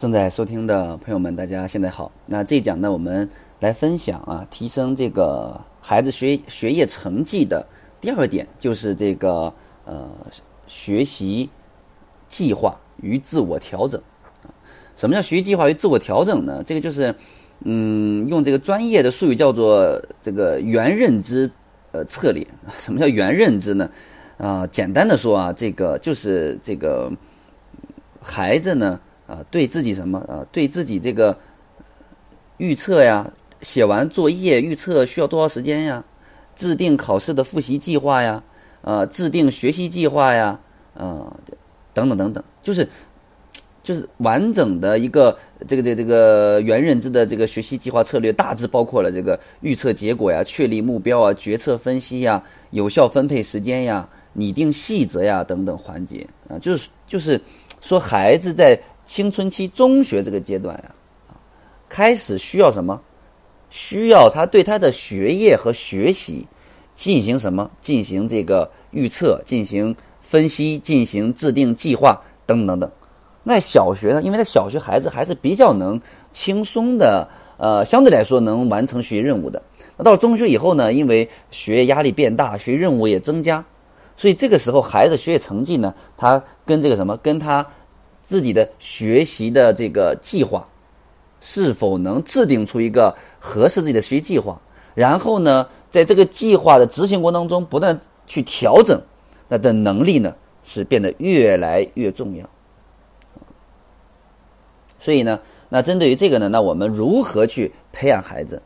正在收听的朋友们，大家现在好。那这一讲呢，我们来分享啊，提升这个孩子学学业成绩的第二点，就是这个呃学习计划与自我调整。什么叫学习计划与自我调整呢？这个就是嗯，用这个专业的术语叫做这个原认知呃策略。什么叫原认知呢？啊，简单的说啊，这个就是这个孩子呢。啊，对自己什么啊？对自己这个预测呀，写完作业预测需要多少时间呀？制定考试的复习计划呀，啊，制定学习计划呀，啊，等等等等，就是就是完整的一个这个这个这个原认知的这个学习计划策略，大致包括了这个预测结果呀、确立目标啊、决策分析呀、有效分配时间呀、拟定细则呀等等环节啊，就是就是说孩子在。青春期中学这个阶段呀，开始需要什么？需要他对他的学业和学习进行什么？进行这个预测，进行分析，进行制定计划等等等。那小学呢？因为在小学孩子还是比较能轻松的，呃，相对来说能完成学业任务的。那到中学以后呢？因为学业压力变大，学习任务也增加，所以这个时候孩子学业成绩呢，他跟这个什么？跟他。自己的学习的这个计划，是否能制定出一个合适自己的学习计划？然后呢，在这个计划的执行过程当中，不断去调整，那的能力呢，是变得越来越重要。所以呢，那针对于这个呢，那我们如何去培养孩子，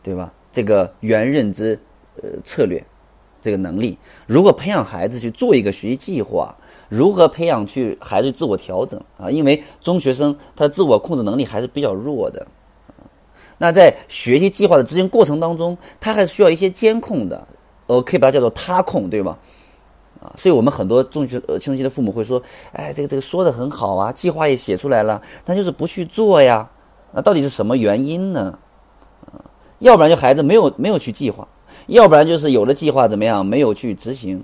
对吧？这个原认知呃策略，这个能力，如果培养孩子去做一个学习计划？如何培养去孩子自我调整啊？因为中学生他自我控制能力还是比较弱的，那在学习计划的执行过程当中，他还是需要一些监控的，呃，可以把它叫做他控，对吧？啊，所以我们很多中学呃青春期的父母会说，哎，这个这个说的很好啊，计划也写出来了，但就是不去做呀，那到底是什么原因呢？啊，要不然就孩子没有没有去计划，要不然就是有了计划怎么样没有去执行。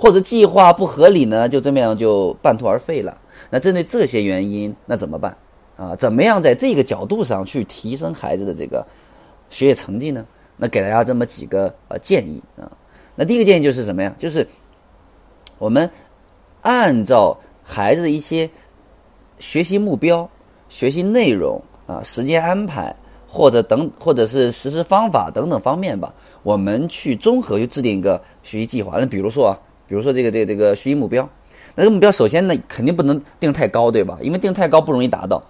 或者计划不合理呢，就这么样就半途而废了。那针对这些原因，那怎么办啊？怎么样在这个角度上去提升孩子的这个学业成绩呢？那给大家这么几个呃建议啊。那第一个建议就是什么呀？就是我们按照孩子的一些学习目标、学习内容啊、时间安排或者等或者是实施方法等等方面吧，我们去综合去制定一个学习计划。那比如说啊。比如说这个这个这个学习目标，那个目标首先呢肯定不能定太高，对吧？因为定太高不容易达到，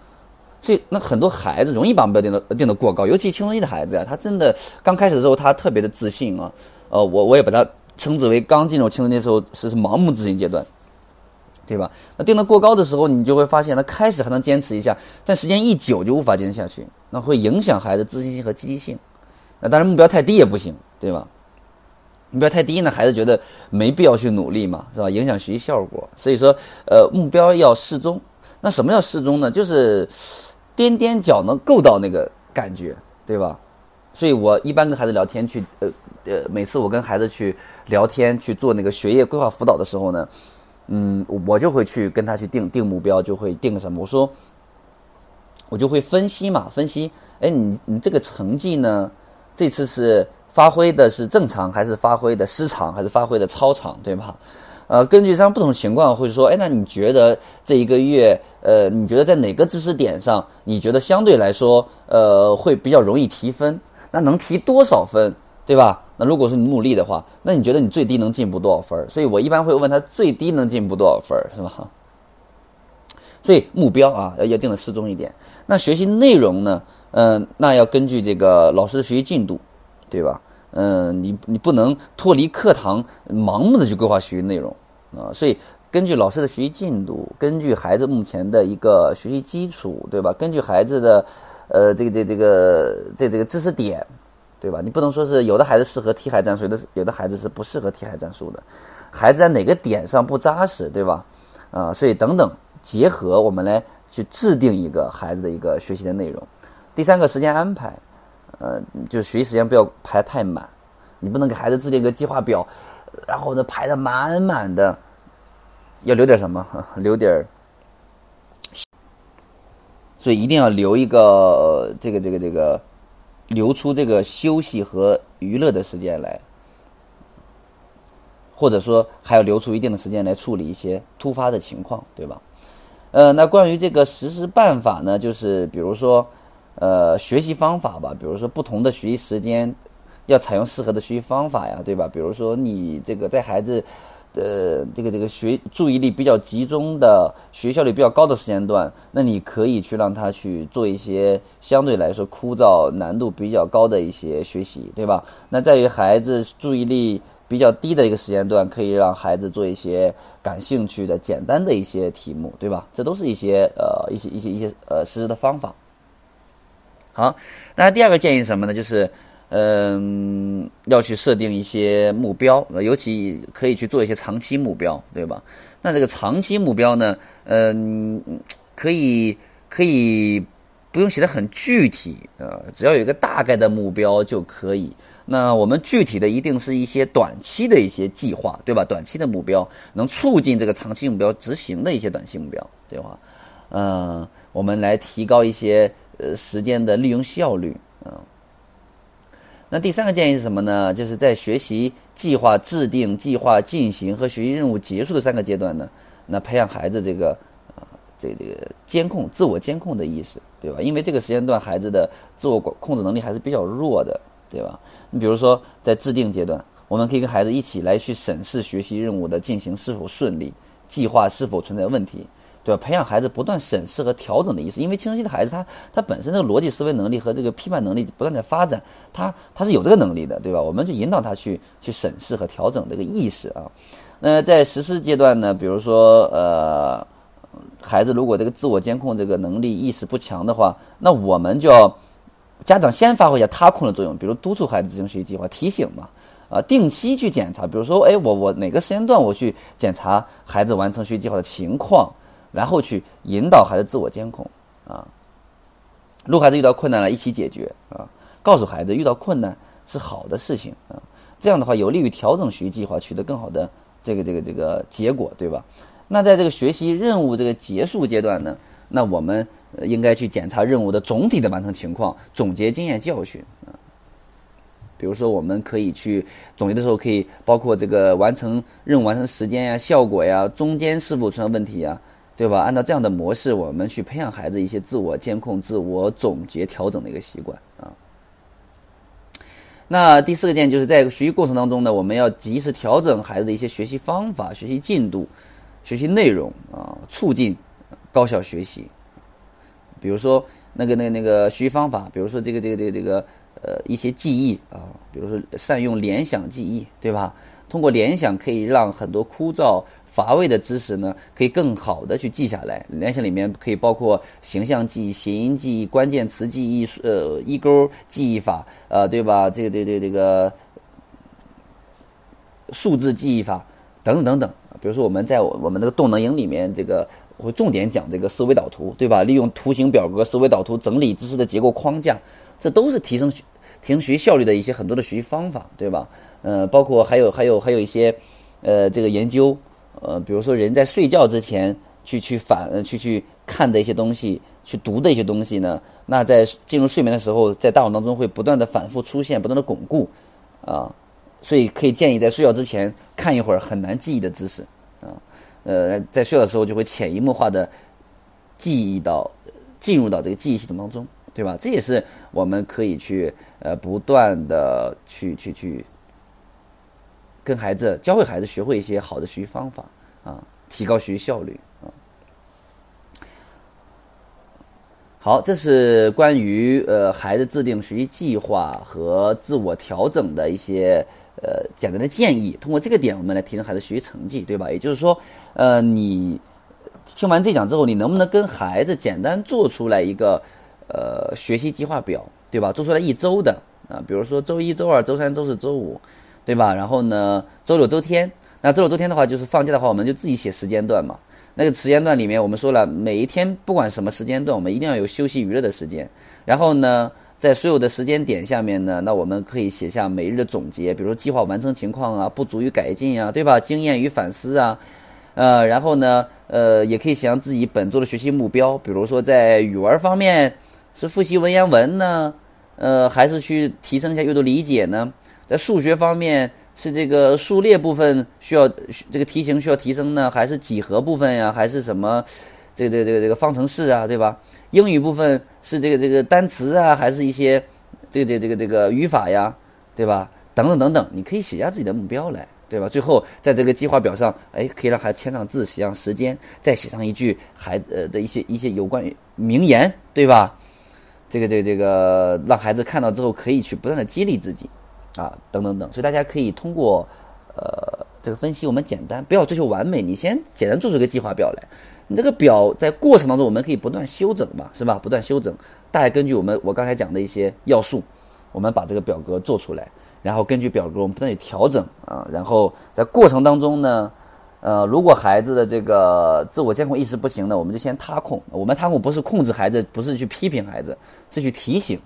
所以那很多孩子容易把目标定的定的过高，尤其青春期的孩子呀，他真的刚开始的时候他特别的自信啊，呃，我我也把他称之为刚进入青春期的时候是是盲目自信阶段，对吧？那定的过高的时候，你就会发现，他开始还能坚持一下，但时间一久就无法坚持下去，那会影响孩子自信心和积极性。那当然目标太低也不行，对吧？目标太低呢，孩子觉得没必要去努力嘛，是吧？影响学习效果。所以说，呃，目标要适中。那什么叫适中呢？就是踮踮脚能够到那个感觉，对吧？所以我一般跟孩子聊天去，呃呃，每次我跟孩子去聊天去做那个学业规划辅导的时候呢，嗯，我就会去跟他去定定目标，就会定什么？我说，我就会分析嘛，分析，哎，你你这个成绩呢，这次是。发挥的是正常还是发挥的失常还是发挥的超常，对吧？呃，根据这样不同情况，会说，哎，那你觉得这一个月，呃，你觉得在哪个知识点上，你觉得相对来说，呃，会比较容易提分？那能提多少分，对吧？那如果是你努力的话，那你觉得你最低能进步多少分？所以我一般会问他最低能进步多少分，是吧？所以目标啊，要要定的适中一点。那学习内容呢？嗯，那要根据这个老师的学习进度。对吧？嗯，你你不能脱离课堂，盲目的去规划学习内容啊。所以根据老师的学习进度，根据孩子目前的一个学习基础，对吧？根据孩子的呃这个这这个这这个知识点，对吧？你不能说是有的孩子适合题海战术，有的有的孩子是不适合题海战术的。孩子在哪个点上不扎实，对吧？啊，所以等等结合，我们来去制定一个孩子的一个学习的内容。第三个时间安排。呃，就学习时间不要排太满，你不能给孩子制定个计划表，然后呢排的满满的，要留点什么？留点所以一定要留一个这个这个这个留出这个休息和娱乐的时间来，或者说还要留出一定的时间来处理一些突发的情况，对吧？呃，那关于这个实施办法呢，就是比如说，呃，学习方法吧，比如说不同的学习时间要采用适合的学习方法呀，对吧？比如说你这个在孩子的这个这个学注意力比较集中的学效率比较高的时间段，那你可以去让他去做一些相对来说枯燥、难度比较高的一些学习，对吧？那在于孩子注意力比较低的一个时间段，可以让孩子做一些。感兴趣的简单的一些题目，对吧？这都是一些呃一些一些一些呃实施的方法。好，那第二个建议是什么呢？就是嗯要去设定一些目标，尤其可以去做一些长期目标，对吧？那这个长期目标呢，嗯，可以可以不用写的很具体呃，只要有一个大概的目标就可以。那我们具体的一定是一些短期的一些计划，对吧？短期的目标能促进这个长期目标执行的一些短期目标，对吧？嗯，我们来提高一些呃时间的利用效率，嗯。那第三个建议是什么呢？就是在学习计划制定、计划进行和学习任务结束的三个阶段呢，那培养孩子这个啊这这个监控、自我监控的意识，对吧？因为这个时间段孩子的自我管控制能力还是比较弱的。对吧？你比如说，在制定阶段，我们可以跟孩子一起来去审视学习任务的进行是否顺利，计划是否存在问题，对吧？培养孩子不断审视和调整的意识，因为青春期的孩子他他本身这个逻辑思维能力和这个批判能力不断在发展，他他是有这个能力的，对吧？我们就引导他去去审视和调整这个意识啊。那在实施阶段呢，比如说呃，孩子如果这个自我监控这个能力意识不强的话，那我们就要。家长先发挥一下他控的作用，比如督促孩子执行学习计划，提醒嘛，啊，定期去检查，比如说，哎，我我哪个时间段我去检查孩子完成学习计划的情况，然后去引导孩子自我监控，啊，如果孩子遇到困难了，一起解决，啊，告诉孩子遇到困难是好的事情，啊，这样的话有利于调整学习计划，取得更好的这个这个这个结果，对吧？那在这个学习任务这个结束阶段呢，那我们。应该去检查任务的总体的完成情况，总结经验教训啊。比如说，我们可以去总结的时候，可以包括这个完成任务完成时间呀、效果呀、中间是否存在问题呀，对吧？按照这样的模式，我们去培养孩子一些自我监控、自我总结、调整的一个习惯啊。那第四个建议就是在学习过程当中呢，我们要及时调整孩子的一些学习方法、学习进度、学习内容啊，促进高效学习。比如说那个那个那个学习方法，比如说这个这个这个这个呃一些记忆啊，比如说善用联想记忆，对吧？通过联想可以让很多枯燥乏味的知识呢，可以更好的去记下来。联想里面可以包括形象记忆、谐音记忆、关键词记忆、呃一勾记忆法，呃对吧？这个这个这个数字记忆法等等等等。比如说我们在我们那个动能营里面这个。会重点讲这个思维导图，对吧？利用图形表格、思维导图整理知识的结构框架，这都是提升提升学习效率的一些很多的学习方法，对吧？呃，包括还有还有还有一些，呃，这个研究，呃，比如说人在睡觉之前去去反去去看的一些东西，去读的一些东西呢，那在进入睡眠的时候，在大脑当中会不断的反复出现，不断的巩固，啊，所以可以建议在睡觉之前看一会儿很难记忆的知识，啊。呃，在睡觉的时候就会潜移默化的记忆到进入到这个记忆系统当中，对吧？这也是我们可以去呃不断的去去去跟孩子教会孩子学会一些好的学习方法啊，提高学习效率啊。好，这是关于呃孩子制定学习计划和自我调整的一些。呃，简单的建议，通过这个点，我们来提升孩子学习成绩，对吧？也就是说，呃，你听完这讲之后，你能不能跟孩子简单做出来一个呃学习计划表，对吧？做出来一周的啊，比如说周一周二周三周四周五，对吧？然后呢，周六周天，那周六周天的话，就是放假的话，我们就自己写时间段嘛。那个时间段里面，我们说了，每一天不管什么时间段，我们一定要有休息娱乐的时间。然后呢？在所有的时间点下面呢，那我们可以写下每日的总结，比如计划完成情况啊，不足与改进啊，对吧？经验与反思啊，呃，然后呢，呃，也可以写上自己本周的学习目标，比如说在语文方面是复习文言文呢，呃，还是去提升一下阅读理解呢？在数学方面是这个数列部分需要这个题型需要提升呢，还是几何部分呀，还是什么这个这个这个这个方程式啊，对吧？英语部分是这个这个单词啊，还是一些这个这个这个这个语法呀，对吧？等等等等，你可以写下自己的目标来。对吧？最后在这个计划表上，哎，可以让孩子签上字，写上时间，再写上一句孩子呃的一些一些有关于名言，对吧？这个这个这个，让孩子看到之后可以去不断的激励自己，啊，等等等。所以大家可以通过呃这个分析，我们简单不要追求完美，你先简单做出一个计划表来。你这个表在过程当中，我们可以不断修整嘛，是吧？不断修整，大概根据我们我刚才讲的一些要素，我们把这个表格做出来。然后根据表格，我们不断去调整啊。然后在过程当中呢，呃，如果孩子的这个自我监控意识不行呢，我们就先他控。我们他控不是控制孩子，不是去批评孩子，是去提醒，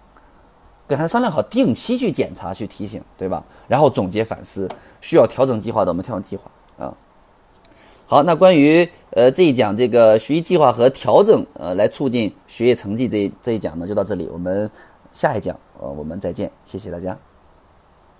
跟他商量好，定期去检查、去提醒，对吧？然后总结反思，需要调整计划的，我们调整计划啊。好，那关于呃这一讲这个学习计划和调整呃来促进学业成绩这这一讲呢，就到这里。我们下一讲呃我们再见，谢谢大家。